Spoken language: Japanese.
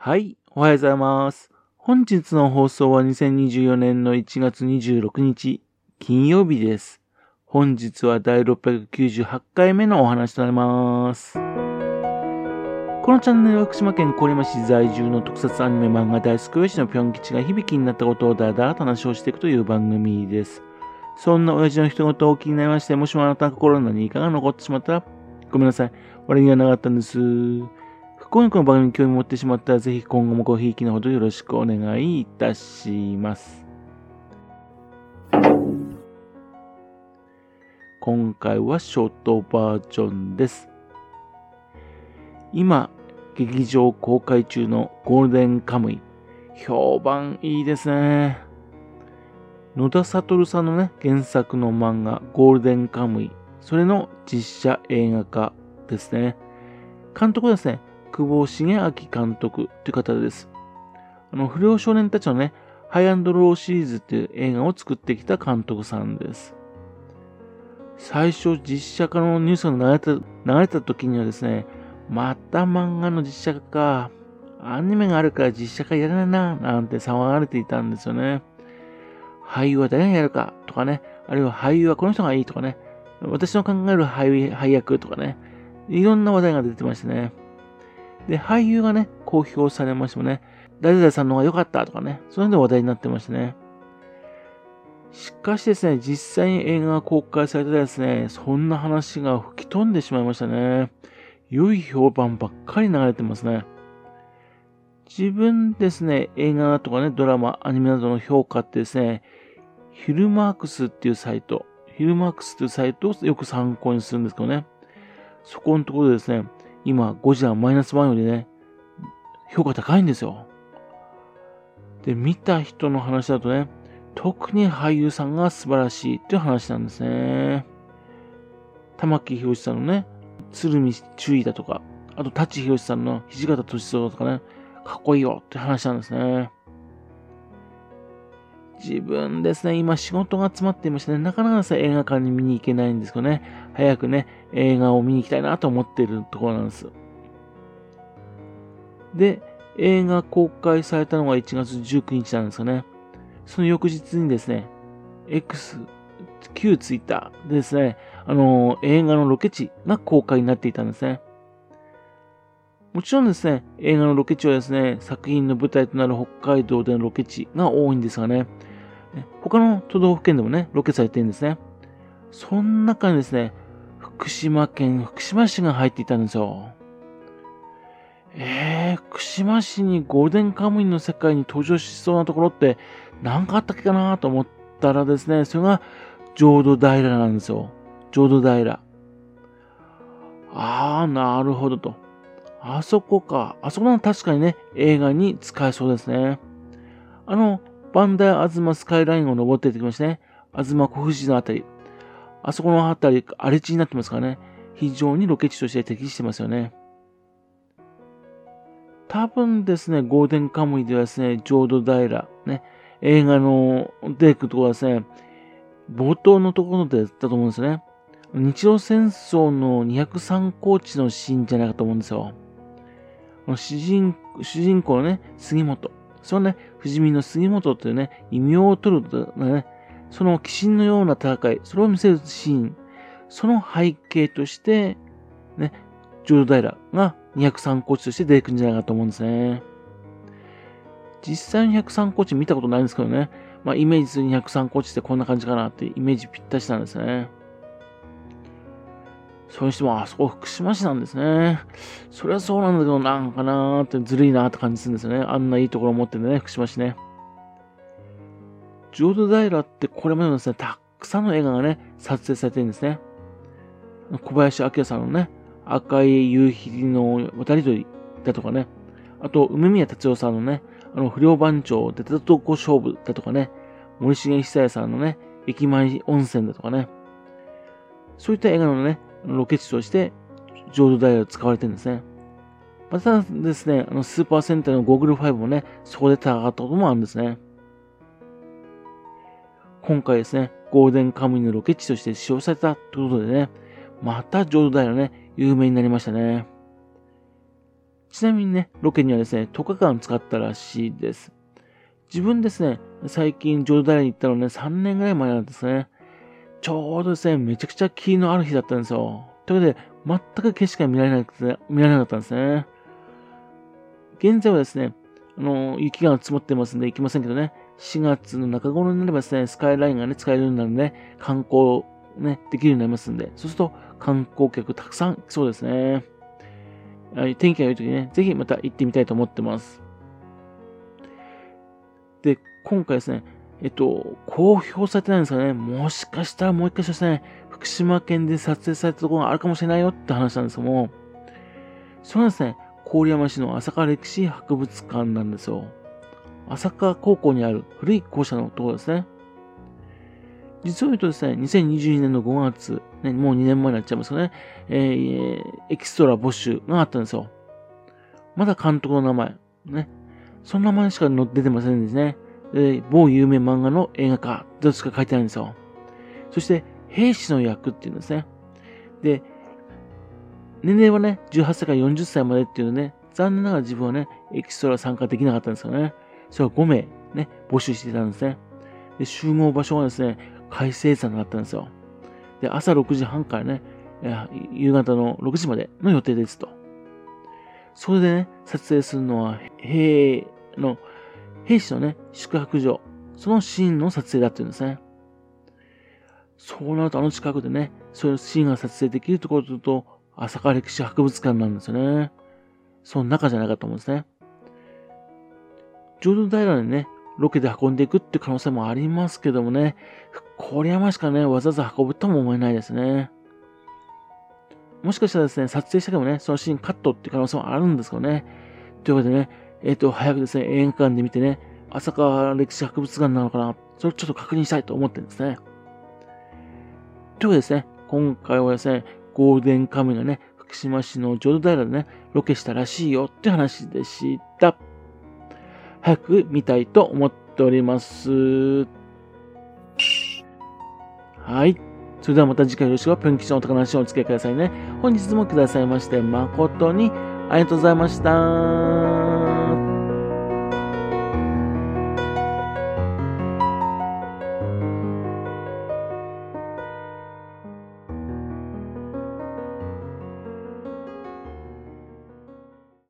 はい、おはようございます。本日の放送は2024年の1月26日、金曜日です。本日は第698回目のお話となります。このチャンネルは福島県郡山市在住の特撮アニメ漫画大好き親父のぴょん吉が響きになったことをだらだらと話をしていくという番組です。そんな親父の一言を気になりまして、もしもあなたの心の何かが残ってしまったら、ごめんなさい。悪気がなかったんです。不幸にこの番組に興味持ってしまったら、ぜひ今後もごひいきのほどよろしくお願いいたします。今回はショートバージョンです。今、劇場公開中のゴールデンカムイ。評判いいですね。野田悟さんのね、原作の漫画、ゴールデンカムイ。それの実写映画化ですね。監督はですね、久保重明監督という方です。あの、不良少年たちのね、ハイアンドローシリーズっていう映画を作ってきた監督さんです。最初実写化のニュースが流れた、流れた時にはですね、また漫画の実写化か、アニメがあるから実写化やらないな、なんて騒がれていたんですよね。俳優は誰がやるかとかね、あるいは俳優はこの人がいいとかね、私の考える俳配役とかね、いろんな話題が出てましたね。で、俳優がね、公表されましてもね、誰々さんの方が良かったとかね、そういうので話題になってましたね。しかしですね、実際に映画が公開されてですね、そんな話が吹き飛んでしまいましたね。良い評判ばっかり流れてますね。自分ですね、映画とかね、ドラマ、アニメなどの評価ってですね、ヒルマークスっていうサイト、ヒルマークスっていうサイトをよく参考にするんですけどね、そこのところでですね、今、ゴジラマイナス1よりね、評価高いんですよ。で、見た人の話だとね、特に俳優さんが素晴らしいという話なんですね。玉木宏さんのね、鶴見注意だとか、あと舘ひろしさんの土方歳三とかね、かっこいいよって話なんですね。自分ですね、今仕事が詰まっていましてね、なかなかですね、映画館に見に行けないんですけどね、早くね、映画を見に行きたいなと思っているところなんです。で、映画公開されたのが1月19日なんですよね。その翌日にですね、X、旧ツイッターでですね、あのー、映画のロケ地が公開になっていたんですね。もちろんですね、映画のロケ地はですね、作品の舞台となる北海道でのロケ地が多いんですがね、他の都道府県でもね、ロケされてるんですね。その中にですね、福島県福島市が入っていたんですよ。えー、福島市にゴールデンカムイの世界に登場しそうなところって何かあったっけかなと思ったらですね、それが浄土平なんですよ。浄土平。あー、なるほどと。あそこか。あそこは確かにね、映画に使えそうですね。あの、バンダイアズマスカイラインを登っていってきましてね、アズマ小藤のあたり。あそこのあたり、荒れ地になってますからね、非常にロケ地として適してますよね。多分ですね、ゴーデンカムイではですね、浄土平、ね、映画の出てくるところはですね、冒頭のところでだったと思うんですよね。日露戦争の203高地のシーンじゃないかと思うんですよ。主人主人公のね、杉本。そのね、不死身の杉本というね、異名を取るとね、その鬼神のような戦い、それを見せるシーン、その背景として、ね、浄土平が203高地として出てくるんじゃないかと思うんですね。実際に203高地見たことないんですけどね、まあイメージする203高地ってこんな感じかなってイメージぴったしなんですね。それにしても、あそこ福島市なんですね。それはそうなんだけど、なんかなーってずるいなーって感じするんですよね。あんないいところを持ってるんでね、福島市ね。浄土平ってこれまでもですね、たくさんの映画がね、撮影されてるんですね。小林明さんのね、赤い夕日の渡り鳥だとかね。あと、梅宮達夫さんのね、あの、不良番長、出たとこ勝負だとかね。森重久彌さんのね、駅前温泉だとかね。そういった映画のね、ロケ地として、浄土平を使われてるんですね。またですね、あの、スーパーセンターの Google 5もね、そこで戦ったこともあるんですね。今回ですね、ゴールデンカムイのロケ地として使用されたということでね、また浄土平ね、有名になりましたね。ちなみにね、ロケにはですね、10日間使ったらしいです。自分ですね、最近浄土平に行ったのね、3年ぐらい前なんですね。ちょうどですね、めちゃくちゃ霧のある日だったんですよ。ということで、全く景色が見られなくて、見られなかったんですね。現在はですね、あの、雪が積もってますんで行きませんけどね、4月の中頃になればですね、スカイラインがね、使えるようになるんで、観光ね、できるようになりますんで、そうすると観光客たくさん来そうですね。天気が良い時にね、ぜひまた行ってみたいと思ってます。で、今回ですね、えっと、公表されてないんですかね、もしかしたらもう一回しですね、福島県で撮影されたところがあるかもしれないよって話なんですけども、それはですね、郡山市の朝霞歴史博物館なんですよ。朝霞高校にある古い校舎のところですね。実を言うとですね、2022年の5月、ね、もう2年前になっちゃいますよね、えー、エキストラ募集があったんですよ。まだ監督の名前、ね。その名前しか出てませんですね。で、某有名漫画の映画化、どっちか書いてあるんですよ。そして、兵士の役っていうんですね。で、年齢はね、18歳から40歳までっていうのね、残念ながら自分はね、エキストラ参加できなかったんですよね。それは5名ね、募集していたんですね。で、集合場所はですね、海星山だったんですよ。で、朝6時半からね、夕方の6時までの予定ですと。それでね、撮影するのは、兵の、兵士のね、宿泊所、そのシーンの撮影だっていうんですね。そうなるとあの近くでね、そういうシーンが撮影できるところと、朝霞歴史博物館なんですよね。その中じゃないかと思うんですね。浄土平にね、ロケで運んでいくって可能性もありますけどもね、郡山しかね、わざわざ運ぶとも思えないですね。もしかしたらですね、撮影したけどね、そのシーンカットって可能性もあるんですけどね。というわけでね、えっ、ー、と、早くですね、映画館で見てね、朝霞歴史博物館なのかな、それをちょっと確認したいと思ってるんですね。というわけでですね、今回はですね、ゴールデンカムイがね、福島市の浄土平でね、ロケしたらしいよって話でした。早く見たいと思っております。はい。それではまた次回よろしくぴょん吉のお宝話をお付き合いくださいね。本日もくださいまして誠にありがとうございました。